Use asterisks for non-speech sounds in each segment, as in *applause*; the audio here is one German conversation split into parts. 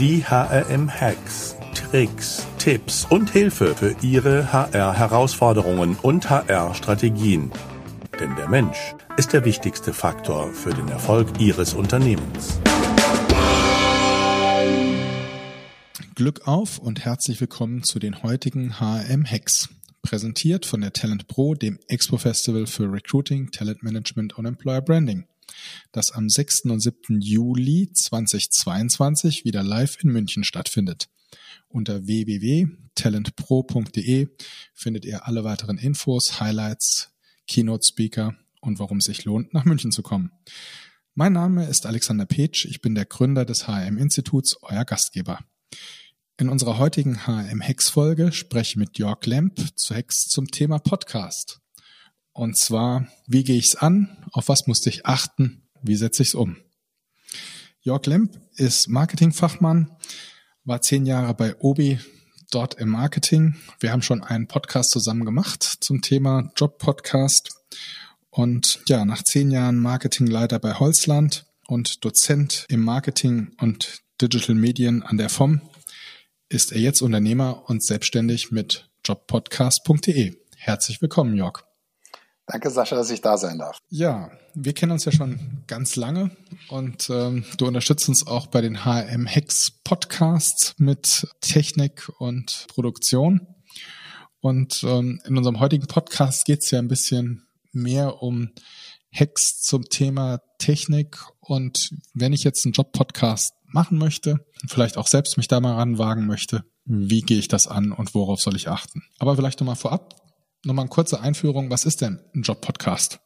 Die HRM-Hacks, Tricks, Tipps und Hilfe für Ihre HR-Herausforderungen und HR-Strategien. Denn der Mensch ist der wichtigste Faktor für den Erfolg Ihres Unternehmens. Glück auf und herzlich willkommen zu den heutigen HRM-Hacks. Präsentiert von der Talent Pro, dem Expo Festival für Recruiting, Talent Management und Employer Branding das am 6. und 7. Juli 2022 wieder live in München stattfindet. Unter www.talentpro.de findet ihr alle weiteren Infos, Highlights, Keynote Speaker und warum es sich lohnt, nach München zu kommen. Mein Name ist Alexander Petsch, ich bin der Gründer des HM-Instituts, euer Gastgeber. In unserer heutigen HM-Hex-Folge spreche ich mit Jörg Lemp zu Hex zum Thema Podcast. Und zwar, wie gehe ich es an? Auf was musste ich achten? Wie setze ich es um? Jörg Lemp ist Marketingfachmann, war zehn Jahre bei Obi dort im Marketing. Wir haben schon einen Podcast zusammen gemacht zum Thema Job-Podcast. Und ja, nach zehn Jahren Marketingleiter bei Holzland und Dozent im Marketing und Digital Medien an der FOM ist er jetzt Unternehmer und selbstständig mit jobpodcast.de. Herzlich willkommen, Jörg. Danke, Sascha, dass ich da sein darf. Ja, wir kennen uns ja schon ganz lange und ähm, du unterstützt uns auch bei den HM Hex Podcasts mit Technik und Produktion. Und ähm, in unserem heutigen Podcast geht es ja ein bisschen mehr um Hacks zum Thema Technik. Und wenn ich jetzt einen Job-Podcast machen möchte, vielleicht auch selbst mich da mal ranwagen möchte, wie gehe ich das an und worauf soll ich achten? Aber vielleicht nochmal vorab, Nochmal eine kurze Einführung. Was ist denn ein Job-Podcast?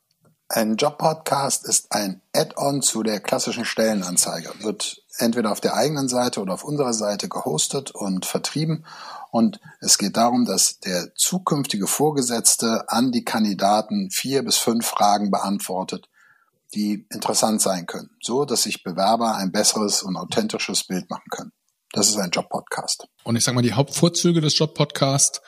Ein Job-Podcast ist ein Add-on zu der klassischen Stellenanzeige. Wird entweder auf der eigenen Seite oder auf unserer Seite gehostet und vertrieben. Und es geht darum, dass der zukünftige Vorgesetzte an die Kandidaten vier bis fünf Fragen beantwortet, die interessant sein können, so dass sich Bewerber ein besseres und authentisches Bild machen können. Das ist ein Job-Podcast. Und ich sage mal, die Hauptvorzüge des Job-Podcasts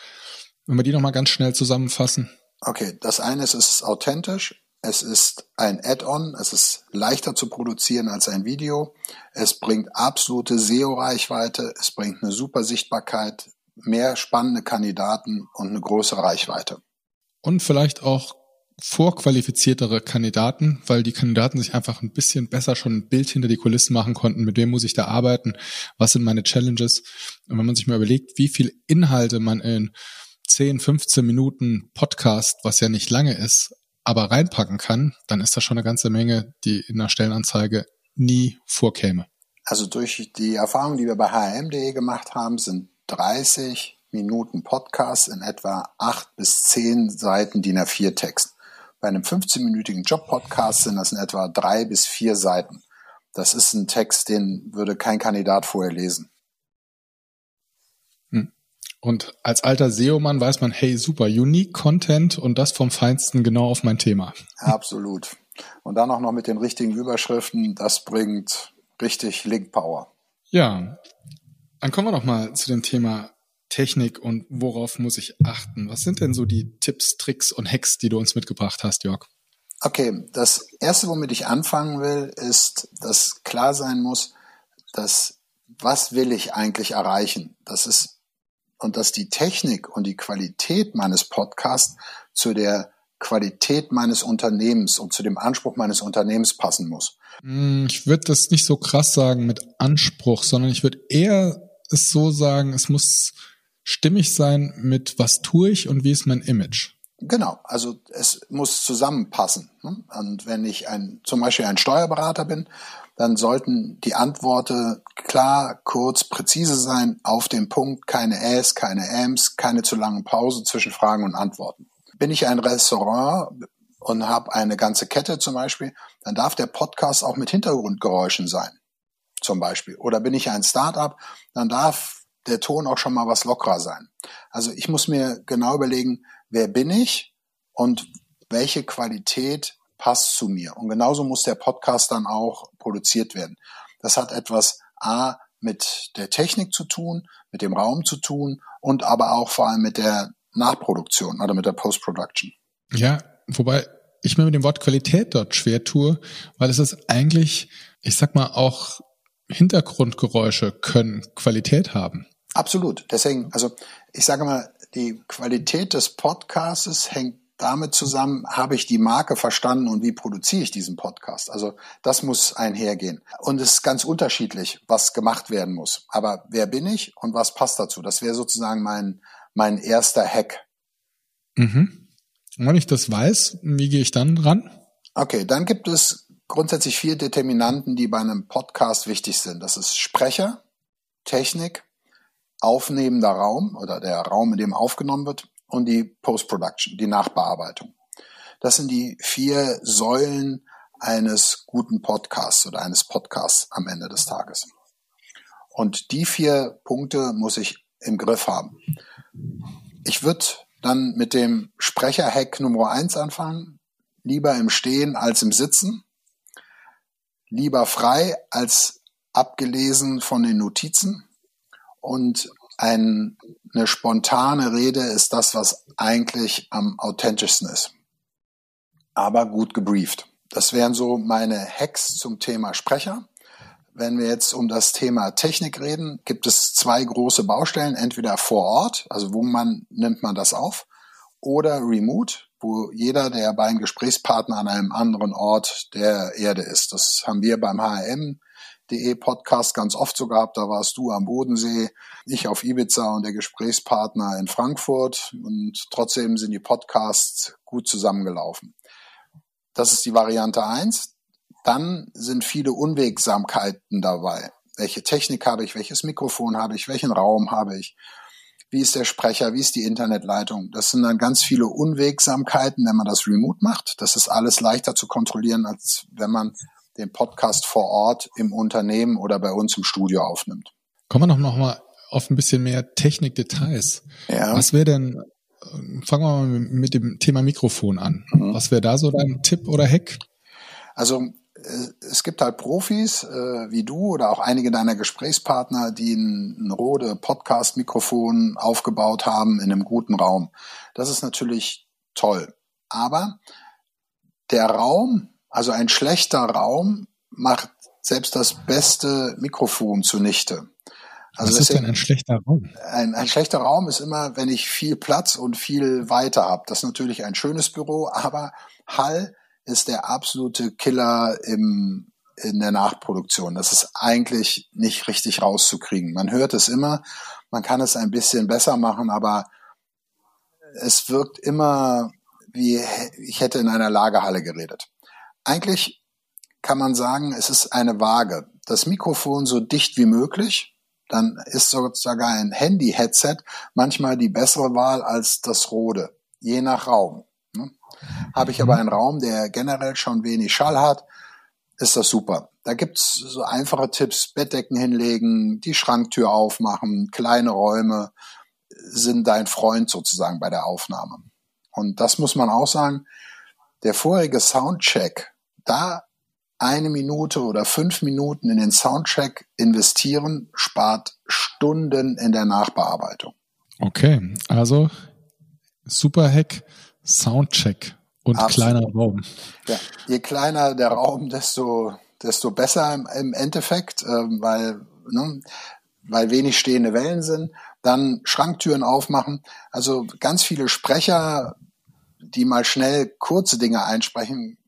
wenn wir die nochmal ganz schnell zusammenfassen. Okay, das eine ist, es ist authentisch. Es ist ein Add-on. Es ist leichter zu produzieren als ein Video. Es bringt absolute SEO-Reichweite. Es bringt eine super Sichtbarkeit, mehr spannende Kandidaten und eine größere Reichweite. Und vielleicht auch vorqualifiziertere Kandidaten, weil die Kandidaten sich einfach ein bisschen besser schon ein Bild hinter die Kulissen machen konnten, mit wem muss ich da arbeiten, was sind meine Challenges. Und wenn man sich mal überlegt, wie viel Inhalte man in 10, 15 Minuten Podcast, was ja nicht lange ist, aber reinpacken kann, dann ist das schon eine ganze Menge, die in der Stellenanzeige nie vorkäme. Also durch die Erfahrung, die wir bei hm.de gemacht haben, sind 30 Minuten Podcast in etwa 8 bis 10 Seiten DIN A4 Text. Bei einem 15-minütigen Job-Podcast sind das in etwa 3 bis 4 Seiten. Das ist ein Text, den würde kein Kandidat vorher lesen. Und als alter SEO-Mann weiß man, hey, super, unique Content und das vom Feinsten genau auf mein Thema. Absolut. Und dann auch noch mit den richtigen Überschriften, das bringt richtig Link Power. Ja, dann kommen wir noch mal zu dem Thema Technik und worauf muss ich achten? Was sind denn so die Tipps, Tricks und Hacks, die du uns mitgebracht hast, Jörg? Okay, das erste, womit ich anfangen will, ist, dass klar sein muss, dass was will ich eigentlich erreichen? Das ist und dass die Technik und die Qualität meines Podcasts zu der Qualität meines Unternehmens und zu dem Anspruch meines Unternehmens passen muss. Hm, ich würde das nicht so krass sagen mit Anspruch, sondern ich würde eher es so sagen, es muss stimmig sein mit was tue ich und wie ist mein Image. Genau, also es muss zusammenpassen. Ne? Und wenn ich ein, zum Beispiel ein Steuerberater bin dann sollten die Antworten klar, kurz, präzise sein, auf den Punkt, keine Äs, keine Äms, keine zu langen Pausen zwischen Fragen und Antworten. Bin ich ein Restaurant und habe eine ganze Kette zum Beispiel, dann darf der Podcast auch mit Hintergrundgeräuschen sein, zum Beispiel. Oder bin ich ein Startup, dann darf der Ton auch schon mal was lockerer sein. Also ich muss mir genau überlegen, wer bin ich und welche Qualität passt zu mir. Und genauso muss der Podcast dann auch produziert werden. Das hat etwas A mit der Technik zu tun, mit dem Raum zu tun und aber auch vor allem mit der Nachproduktion oder mit der Post-Production. Ja, wobei ich mir mit dem Wort Qualität dort schwer tue, weil es ist eigentlich, ich sag mal, auch Hintergrundgeräusche können Qualität haben. Absolut. Deswegen, also ich sage mal, die Qualität des Podcasts hängt damit zusammen, habe ich die Marke verstanden und wie produziere ich diesen Podcast? Also das muss einhergehen. Und es ist ganz unterschiedlich, was gemacht werden muss. Aber wer bin ich und was passt dazu? Das wäre sozusagen mein, mein erster Hack. Mhm. Und wenn ich das weiß, wie gehe ich dann ran? Okay, dann gibt es grundsätzlich vier Determinanten, die bei einem Podcast wichtig sind. Das ist Sprecher, Technik, aufnehmender Raum oder der Raum, in dem aufgenommen wird und die Post-Production, die Nachbearbeitung. Das sind die vier Säulen eines guten Podcasts oder eines Podcasts am Ende des Tages. Und die vier Punkte muss ich im Griff haben. Ich würde dann mit dem Sprecher-Hack Nummer eins anfangen. Lieber im Stehen als im Sitzen. Lieber frei als abgelesen von den Notizen. Und ein, eine spontane Rede ist das, was eigentlich am authentischsten ist. Aber gut gebrieft. Das wären so meine Hacks zum Thema Sprecher. Wenn wir jetzt um das Thema Technik reden, gibt es zwei große Baustellen, entweder vor Ort, also wo man nimmt man das auf, oder remote, wo jeder der beiden Gesprächspartner an einem anderen Ort der Erde ist. Das haben wir beim HRM Podcast ganz oft so gehabt. Da warst du am Bodensee, ich auf Ibiza und der Gesprächspartner in Frankfurt. Und trotzdem sind die Podcasts gut zusammengelaufen. Das ist die Variante eins. Dann sind viele Unwegsamkeiten dabei. Welche Technik habe ich? Welches Mikrofon habe ich? Welchen Raum habe ich? Wie ist der Sprecher? Wie ist die Internetleitung? Das sind dann ganz viele Unwegsamkeiten, wenn man das remote macht. Das ist alles leichter zu kontrollieren, als wenn man den Podcast vor Ort im Unternehmen oder bei uns im Studio aufnimmt. Kommen wir noch, mal auf ein bisschen mehr Technikdetails. Ja. Was wäre denn, fangen wir mal mit dem Thema Mikrofon an. Mhm. Was wäre da so dein Tipp oder Hack? Also äh, es gibt halt Profis äh, wie du oder auch einige deiner Gesprächspartner, die ein, ein Rode Podcast-Mikrofon aufgebaut haben in einem guten Raum. Das ist natürlich toll. Aber der Raum, also ein schlechter Raum macht selbst das beste Mikrofon zunichte. Also Was ist denn ein schlechter Raum? Ein, ein schlechter Raum ist immer, wenn ich viel Platz und viel Weite habe. Das ist natürlich ein schönes Büro, aber Hall ist der absolute Killer im, in der Nachproduktion. Das ist eigentlich nicht richtig rauszukriegen. Man hört es immer, man kann es ein bisschen besser machen, aber es wirkt immer wie ich hätte in einer Lagerhalle geredet. Eigentlich kann man sagen, es ist eine Waage. Das Mikrofon so dicht wie möglich, dann ist sozusagen ein Handy-Headset manchmal die bessere Wahl als das Rode, je nach Raum. Ne? Habe ich aber einen Raum, der generell schon wenig Schall hat, ist das super. Da gibt's so einfache Tipps, Bettdecken hinlegen, die Schranktür aufmachen, kleine Räume sind dein Freund sozusagen bei der Aufnahme. Und das muss man auch sagen, der vorige Soundcheck da eine Minute oder fünf Minuten in den Soundcheck investieren, spart Stunden in der Nachbearbeitung. Okay, also super Hack, Soundcheck und Absolut. kleiner Raum. Ja, je kleiner der Raum, desto, desto besser im, im Endeffekt, äh, weil, ne, weil wenig stehende Wellen sind. Dann Schranktüren aufmachen. Also ganz viele Sprecher, die mal schnell kurze Dinge einsprechen,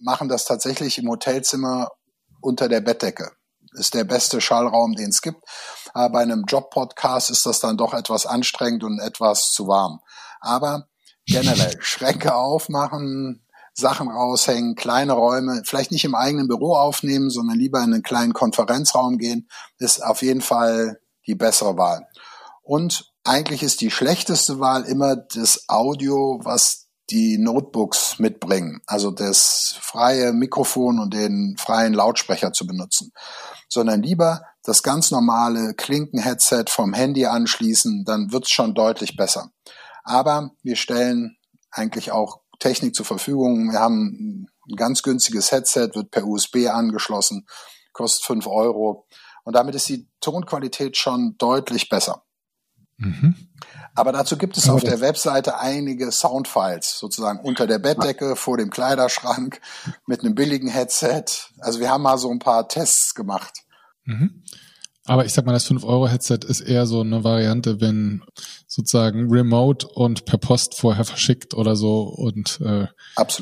machen das tatsächlich im Hotelzimmer unter der Bettdecke. Ist der beste Schallraum, den es gibt. Aber bei einem Job-Podcast ist das dann doch etwas anstrengend und etwas zu warm. Aber generell *laughs* Schränke aufmachen, Sachen raushängen, kleine Räume, vielleicht nicht im eigenen Büro aufnehmen, sondern lieber in einen kleinen Konferenzraum gehen, ist auf jeden Fall die bessere Wahl. Und eigentlich ist die schlechteste Wahl immer das Audio, was die Notebooks mitbringen, also das freie Mikrofon und den freien Lautsprecher zu benutzen, sondern lieber das ganz normale Klinken-Headset vom Handy anschließen, dann wird's schon deutlich besser. Aber wir stellen eigentlich auch Technik zur Verfügung. Wir haben ein ganz günstiges Headset, wird per USB angeschlossen, kostet fünf Euro. Und damit ist die Tonqualität schon deutlich besser. Mhm. Aber dazu gibt es auf der Webseite einige Soundfiles, sozusagen unter der Bettdecke, vor dem Kleiderschrank, mit einem billigen Headset. Also wir haben mal so ein paar Tests gemacht. Mhm. Aber ich sag mal, das 5-Euro-Headset ist eher so eine Variante, wenn sozusagen remote und per Post vorher verschickt oder so und äh,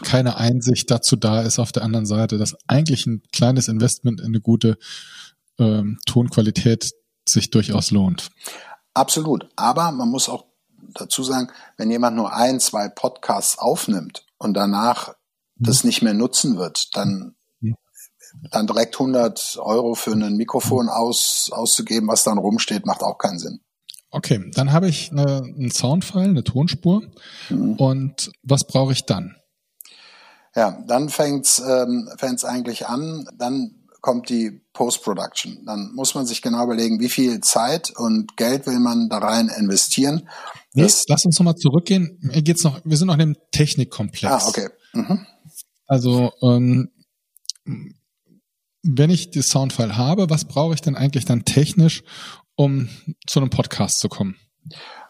keine Einsicht dazu da ist auf der anderen Seite, dass eigentlich ein kleines Investment in eine gute ähm, Tonqualität sich durchaus lohnt. Absolut. Aber man muss auch dazu sagen, wenn jemand nur ein, zwei Podcasts aufnimmt und danach mhm. das nicht mehr nutzen wird, dann dann direkt 100 Euro für ein Mikrofon aus, auszugeben, was dann rumsteht, macht auch keinen Sinn. Okay, dann habe ich eine, einen Soundfile, eine Tonspur. Mhm. Und was brauche ich dann? Ja, dann fängt's ähm, fängt's eigentlich an. Dann kommt die Post-Production. Dann muss man sich genau überlegen, wie viel Zeit und Geld will man da rein investieren. Nee, lass uns nochmal zurückgehen. Mir geht's noch, wir sind noch in dem Technikkomplex. Ah, okay. Mhm. Also ähm, wenn ich die Soundfile habe, was brauche ich denn eigentlich dann technisch, um zu einem Podcast zu kommen?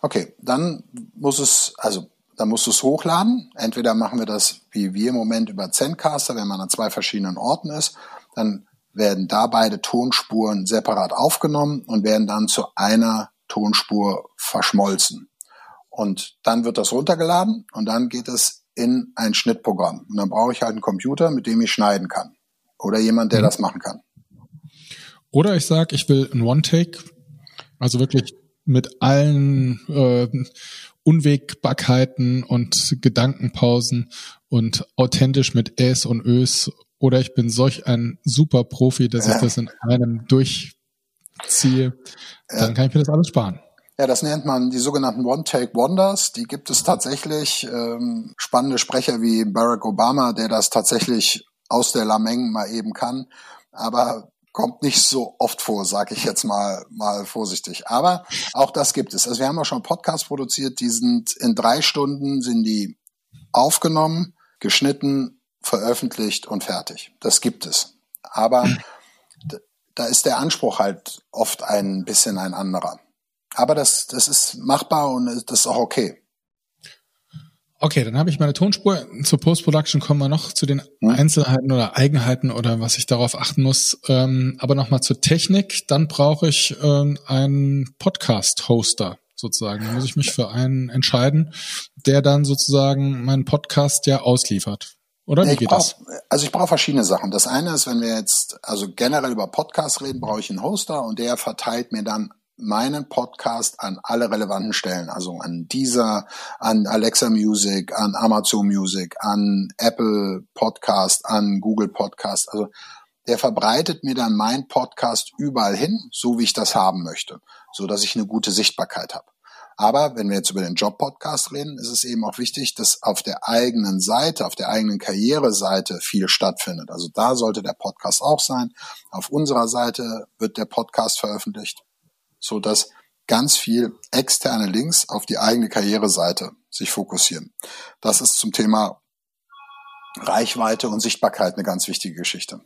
Okay, dann muss es, also dann musst du es hochladen. Entweder machen wir das wie wir im Moment über Zencaster, wenn man an zwei verschiedenen Orten ist, dann werden da beide Tonspuren separat aufgenommen und werden dann zu einer Tonspur verschmolzen. Und dann wird das runtergeladen und dann geht es in ein Schnittprogramm. Und dann brauche ich halt einen Computer, mit dem ich schneiden kann. Oder jemand, der mhm. das machen kann. Oder ich sage, ich will ein One-Take, also wirklich mit allen äh, Unwägbarkeiten und Gedankenpausen und authentisch mit Äs und Ös. Oder ich bin solch ein super Profi, dass ja. ich das in einem durchziehe. Dann kann ich mir das alles sparen. Ja, das nennt man die sogenannten One-Take-Wonders. Die gibt es tatsächlich. Ähm, spannende Sprecher wie Barack Obama, der das tatsächlich aus der Lameng mal eben kann. Aber kommt nicht so oft vor, sage ich jetzt mal mal vorsichtig. Aber auch das gibt es. Also wir haben auch schon Podcasts produziert, die sind in drei Stunden sind die aufgenommen, geschnitten, veröffentlicht und fertig. Das gibt es. Aber da ist der Anspruch halt oft ein bisschen ein anderer. Aber das, das ist machbar und das ist auch okay. Okay, dann habe ich meine Tonspur. Zur Post-Production kommen wir noch zu den Einzelheiten oder Eigenheiten oder was ich darauf achten muss. Ähm, aber nochmal zur Technik. Dann brauche ich ähm, einen Podcast-Hoster sozusagen. Da muss ich mich für einen entscheiden, der dann sozusagen meinen Podcast ja ausliefert. Oder wie geht brauch, das? Also ich brauche verschiedene Sachen. Das eine ist, wenn wir jetzt also generell über Podcasts reden, brauche ich einen Hoster und der verteilt mir dann meinen Podcast an alle relevanten Stellen, also an Deezer, an Alexa Music, an Amazon Music, an Apple Podcast, an Google Podcast. Also der verbreitet mir dann mein Podcast überall hin, so wie ich das haben möchte, so dass ich eine gute Sichtbarkeit habe. Aber wenn wir jetzt über den Job-Podcast reden, ist es eben auch wichtig, dass auf der eigenen Seite, auf der eigenen Karriereseite viel stattfindet. Also da sollte der Podcast auch sein. Auf unserer Seite wird der Podcast veröffentlicht so dass ganz viel externe Links auf die eigene Karriereseite sich fokussieren. Das ist zum Thema Reichweite und Sichtbarkeit eine ganz wichtige Geschichte.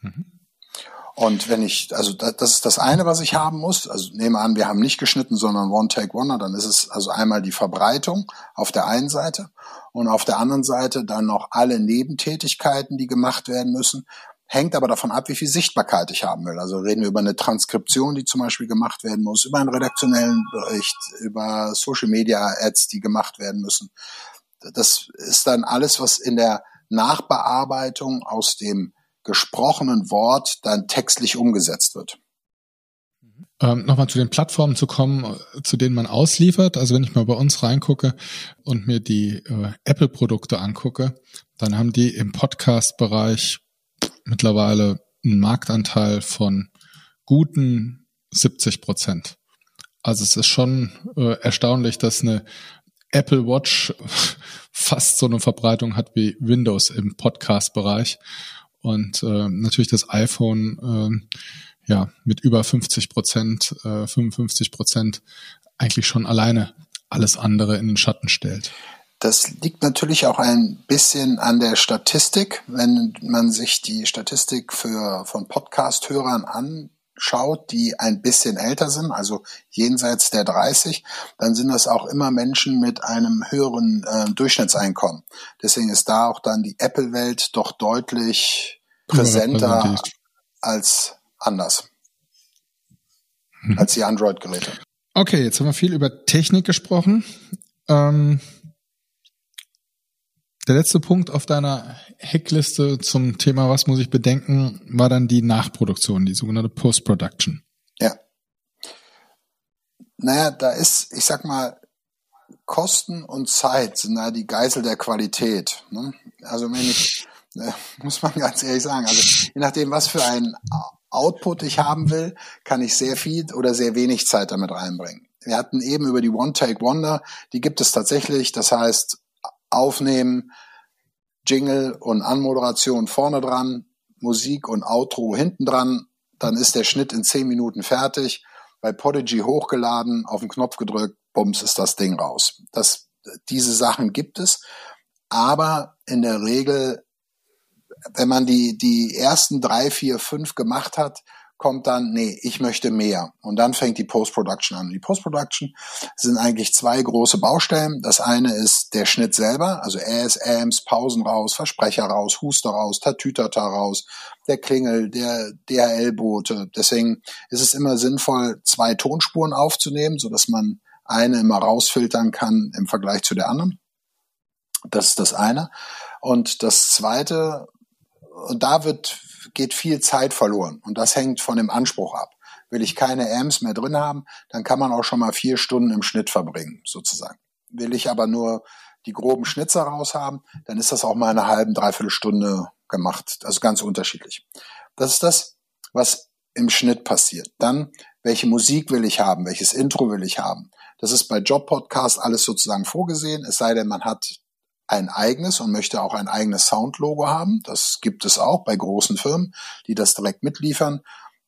Mhm. Und wenn ich, also das ist das eine, was ich haben muss. Also nehme an, wir haben nicht geschnitten, sondern One Take One, dann ist es also einmal die Verbreitung auf der einen Seite und auf der anderen Seite dann noch alle Nebentätigkeiten, die gemacht werden müssen hängt aber davon ab, wie viel Sichtbarkeit ich haben will. Also reden wir über eine Transkription, die zum Beispiel gemacht werden muss, über einen redaktionellen Bericht, über Social Media Ads, die gemacht werden müssen. Das ist dann alles, was in der Nachbearbeitung aus dem gesprochenen Wort dann textlich umgesetzt wird. Ähm, Nochmal zu den Plattformen zu kommen, zu denen man ausliefert. Also wenn ich mal bei uns reingucke und mir die äh, Apple-Produkte angucke, dann haben die im Podcast-Bereich mittlerweile einen Marktanteil von guten 70 Prozent. Also es ist schon äh, erstaunlich, dass eine Apple Watch *laughs* fast so eine Verbreitung hat wie Windows im Podcast-Bereich und äh, natürlich das iPhone äh, ja mit über 50 Prozent, äh, 55 Prozent eigentlich schon alleine alles andere in den Schatten stellt. Das liegt natürlich auch ein bisschen an der Statistik. Wenn man sich die Statistik für, von Podcast-Hörern anschaut, die ein bisschen älter sind, also jenseits der 30, dann sind das auch immer Menschen mit einem höheren äh, Durchschnittseinkommen. Deswegen ist da auch dann die Apple-Welt doch deutlich präsenter als anders mhm. als die Android-Geräte. Okay, jetzt haben wir viel über Technik gesprochen. Ähm, der letzte Punkt auf deiner Hackliste zum Thema, was muss ich bedenken, war dann die Nachproduktion, die sogenannte Post-Production. Ja. Naja, da ist, ich sag mal, Kosten und Zeit sind da die Geisel der Qualität. Ne? Also wenn ich, äh, *laughs* muss man ganz ehrlich sagen, also je nachdem, was für ein Output ich haben will, kann ich sehr viel oder sehr wenig Zeit damit reinbringen. Wir hatten eben über die One-Take-Wonder, die gibt es tatsächlich, das heißt, aufnehmen, Jingle und Anmoderation vorne dran, Musik und Outro hinten dran, dann ist der Schnitt in zehn Minuten fertig, bei Podigy hochgeladen, auf den Knopf gedrückt, bums ist das Ding raus. Das, diese Sachen gibt es, aber in der Regel, wenn man die, die ersten drei, vier, fünf gemacht hat, kommt dann, nee, ich möchte mehr. Und dann fängt die Post-Production an. Die Post-Production sind eigentlich zwei große Baustellen. Das eine ist der Schnitt selber, also Äs, Pausen raus, Versprecher raus, Huster raus, Tatütata raus, der Klingel, der DHL-Bote. Deswegen ist es immer sinnvoll, zwei Tonspuren aufzunehmen, so man eine immer rausfiltern kann im Vergleich zu der anderen. Das ist das eine. Und das zweite, und da wird geht viel Zeit verloren und das hängt von dem Anspruch ab. Will ich keine Amps mehr drin haben, dann kann man auch schon mal vier Stunden im Schnitt verbringen, sozusagen. Will ich aber nur die groben Schnitzer raus haben, dann ist das auch mal eine halbe, dreiviertel Stunde gemacht. Also ganz unterschiedlich. Das ist das, was im Schnitt passiert. Dann, welche Musik will ich haben? Welches Intro will ich haben? Das ist bei Job Podcast alles sozusagen vorgesehen. Es sei denn, man hat ein eigenes und möchte auch ein eigenes Soundlogo haben. Das gibt es auch bei großen Firmen, die das direkt mitliefern.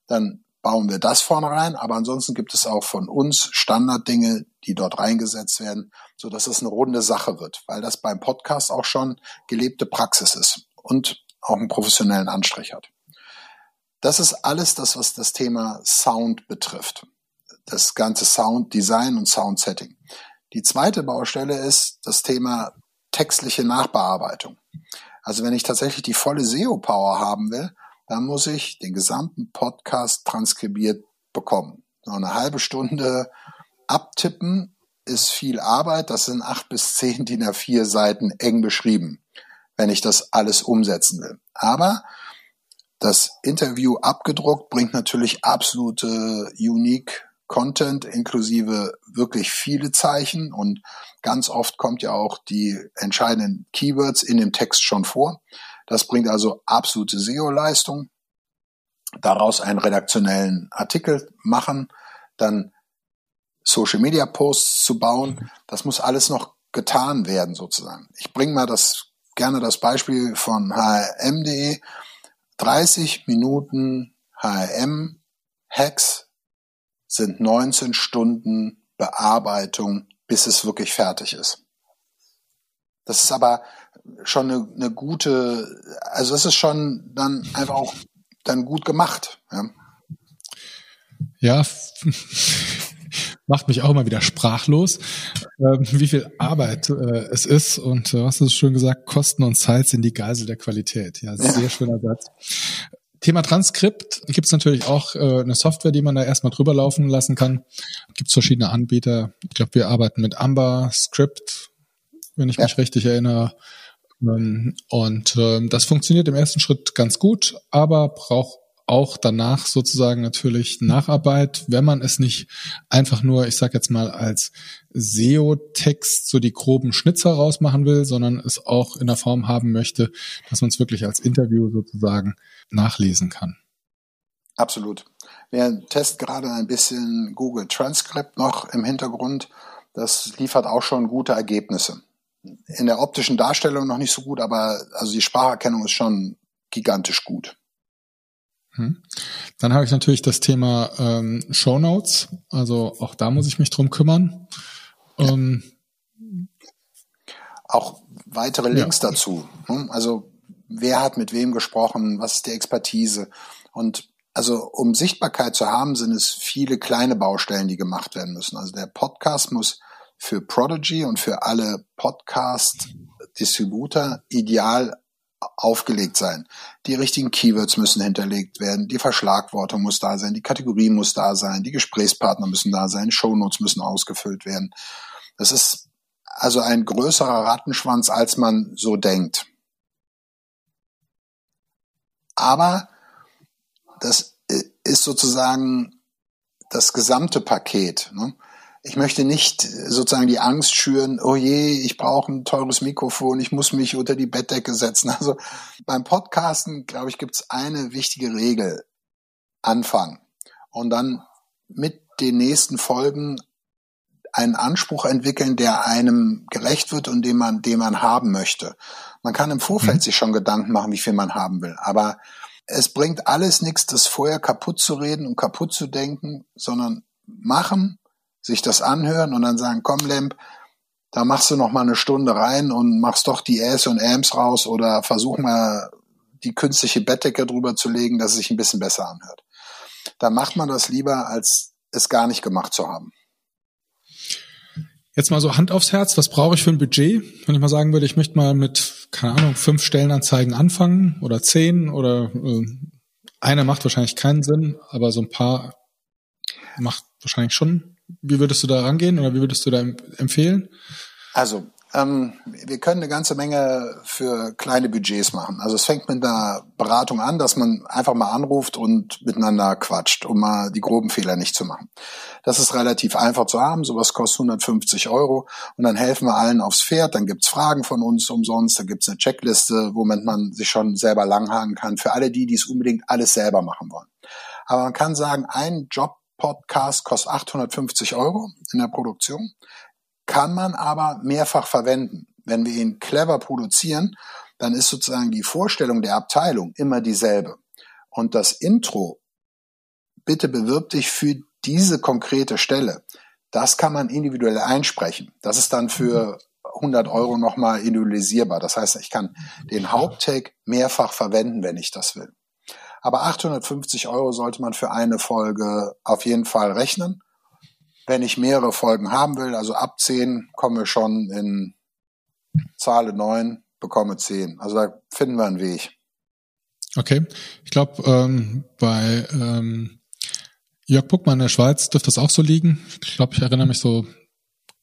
Dann bauen wir das vorne rein. Aber ansonsten gibt es auch von uns Standarddinge, die dort reingesetzt werden, so dass es eine runde Sache wird, weil das beim Podcast auch schon gelebte Praxis ist und auch einen professionellen Anstrich hat. Das ist alles das, was das Thema Sound betrifft. Das ganze Sound Design und Sound Setting. Die zweite Baustelle ist das Thema textliche Nachbearbeitung. Also wenn ich tatsächlich die volle SEO-Power haben will, dann muss ich den gesamten Podcast transkribiert bekommen. So eine halbe Stunde abtippen ist viel Arbeit. Das sind acht bis zehn DIN A4 Seiten eng beschrieben, wenn ich das alles umsetzen will. Aber das Interview abgedruckt bringt natürlich absolute unique Content inklusive wirklich viele Zeichen und ganz oft kommt ja auch die entscheidenden Keywords in dem Text schon vor. Das bringt also absolute SEO-Leistung. Daraus einen redaktionellen Artikel machen, dann Social Media Posts zu bauen. Das muss alles noch getan werden sozusagen. Ich bringe mal das gerne das Beispiel von hrm.de. 30 Minuten HRM Hacks sind 19 Stunden Bearbeitung, bis es wirklich fertig ist. Das ist aber schon eine, eine gute, also es ist schon dann einfach auch dann gut gemacht. Ja, ja *laughs* macht mich auch immer wieder sprachlos, äh, wie viel Arbeit äh, es ist und äh, was hast du schön gesagt, Kosten und Zeit sind die Geisel der Qualität. Ja, sehr ja. schöner Satz. Thema Transkript gibt es natürlich auch äh, eine Software, die man da erstmal drüber laufen lassen kann. Gibt es verschiedene Anbieter. Ich glaube, wir arbeiten mit Amber Script, wenn ich ja. mich richtig erinnere. Ähm, und ähm, das funktioniert im ersten Schritt ganz gut, aber braucht auch danach sozusagen natürlich Nacharbeit, wenn man es nicht einfach nur, ich sag jetzt mal, als SEO-Text so die groben Schnitzer rausmachen will, sondern es auch in der Form haben möchte, dass man es wirklich als Interview sozusagen nachlesen kann. Absolut. Wir testen gerade ein bisschen Google Transcript noch im Hintergrund. Das liefert auch schon gute Ergebnisse. In der optischen Darstellung noch nicht so gut, aber also die Spracherkennung ist schon gigantisch gut. Hm. Dann habe ich natürlich das Thema ähm, Show Notes. Also auch da muss ich mich drum kümmern. Ähm, auch weitere Links ja. dazu. Hm? Also wer hat mit wem gesprochen, was ist die Expertise. Und also um Sichtbarkeit zu haben, sind es viele kleine Baustellen, die gemacht werden müssen. Also der Podcast muss für Prodigy und für alle Podcast-Distributor ideal aufgelegt sein. Die richtigen Keywords müssen hinterlegt werden, die Verschlagworte muss da sein, die Kategorie muss da sein, die Gesprächspartner müssen da sein, Shownotes müssen ausgefüllt werden. Das ist also ein größerer Rattenschwanz, als man so denkt. Aber das ist sozusagen das gesamte Paket. Ne? Ich möchte nicht sozusagen die Angst schüren, oh je, ich brauche ein teures Mikrofon, ich muss mich unter die Bettdecke setzen. Also beim Podcasten, glaube ich, gibt es eine wichtige Regel. Anfang. Und dann mit den nächsten Folgen einen Anspruch entwickeln, der einem gerecht wird und den man, den man haben möchte. Man kann im Vorfeld mhm. sich schon Gedanken machen, wie viel man haben will. Aber es bringt alles nichts, das vorher kaputt zu reden und kaputt zu denken, sondern machen, sich das anhören und dann sagen, komm Lemp, da machst du noch mal eine Stunde rein und machst doch die Äs und Ams raus oder versuch mal die künstliche Bettdecke drüber zu legen, dass es sich ein bisschen besser anhört. Dann macht man das lieber, als es gar nicht gemacht zu haben. Jetzt mal so Hand aufs Herz, was brauche ich für ein Budget? Wenn ich mal sagen würde, ich möchte mal mit, keine Ahnung, fünf Stellenanzeigen anfangen oder zehn oder äh, eine macht wahrscheinlich keinen Sinn, aber so ein paar macht wahrscheinlich schon. Wie würdest du da rangehen oder wie würdest du da empfehlen? Also ähm, wir können eine ganze Menge für kleine Budgets machen. Also es fängt mit einer Beratung an, dass man einfach mal anruft und miteinander quatscht, um mal die groben Fehler nicht zu machen. Das ist relativ einfach zu haben. Sowas kostet 150 Euro und dann helfen wir allen aufs Pferd. Dann gibt's Fragen von uns umsonst. Da gibt's eine Checkliste, womit man sich schon selber langhaken kann. Für alle die, die es unbedingt alles selber machen wollen. Aber man kann sagen, ein Job-Podcast kostet 850 Euro in der Produktion kann man aber mehrfach verwenden. Wenn wir ihn clever produzieren, dann ist sozusagen die Vorstellung der Abteilung immer dieselbe. Und das Intro, bitte bewirb dich für diese konkrete Stelle, das kann man individuell einsprechen. Das ist dann für 100 Euro nochmal individualisierbar. Das heißt, ich kann den Haupttag mehrfach verwenden, wenn ich das will. Aber 850 Euro sollte man für eine Folge auf jeden Fall rechnen. Wenn ich mehrere Folgen haben will, also ab 10 kommen wir schon in Zahle 9, bekomme 10. Also da finden wir einen Weg. Okay. Ich glaube, ähm, bei ähm, Jörg Puckmann in der Schweiz dürfte das auch so liegen. Ich glaube, ich erinnere mich so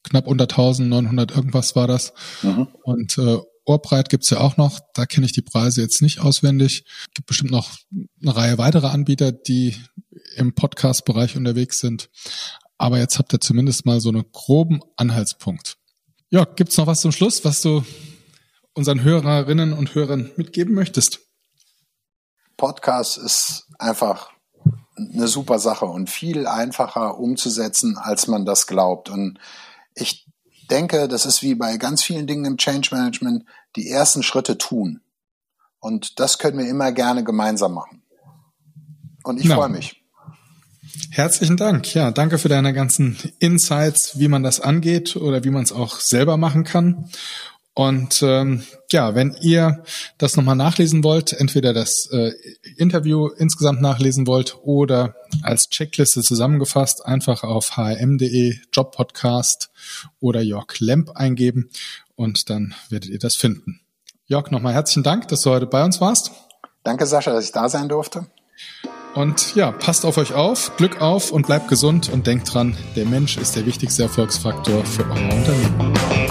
knapp unter 1900 irgendwas war das. Mhm. Und äh, Ohrbreit gibt's ja auch noch. Da kenne ich die Preise jetzt nicht auswendig. Gibt bestimmt noch eine Reihe weiterer Anbieter, die im Podcast-Bereich unterwegs sind aber jetzt habt ihr zumindest mal so einen groben Anhaltspunkt. Ja, gibt's noch was zum Schluss, was du unseren Hörerinnen und Hörern mitgeben möchtest? Podcast ist einfach eine super Sache und viel einfacher umzusetzen, als man das glaubt. Und ich denke, das ist wie bei ganz vielen Dingen im Change Management, die ersten Schritte tun. Und das können wir immer gerne gemeinsam machen. Und ich ja. freue mich. Herzlichen Dank. Ja, danke für deine ganzen Insights, wie man das angeht oder wie man es auch selber machen kann. Und ähm, ja, wenn ihr das nochmal nachlesen wollt, entweder das äh, Interview insgesamt nachlesen wollt oder als Checkliste zusammengefasst, einfach auf hm.de Jobpodcast oder Jörg Lemp eingeben und dann werdet ihr das finden. Jörg, nochmal herzlichen Dank, dass du heute bei uns warst. Danke, Sascha, dass ich da sein durfte. Und ja, passt auf euch auf, Glück auf und bleibt gesund und denkt dran, der Mensch ist der wichtigste Erfolgsfaktor für euer Unternehmen.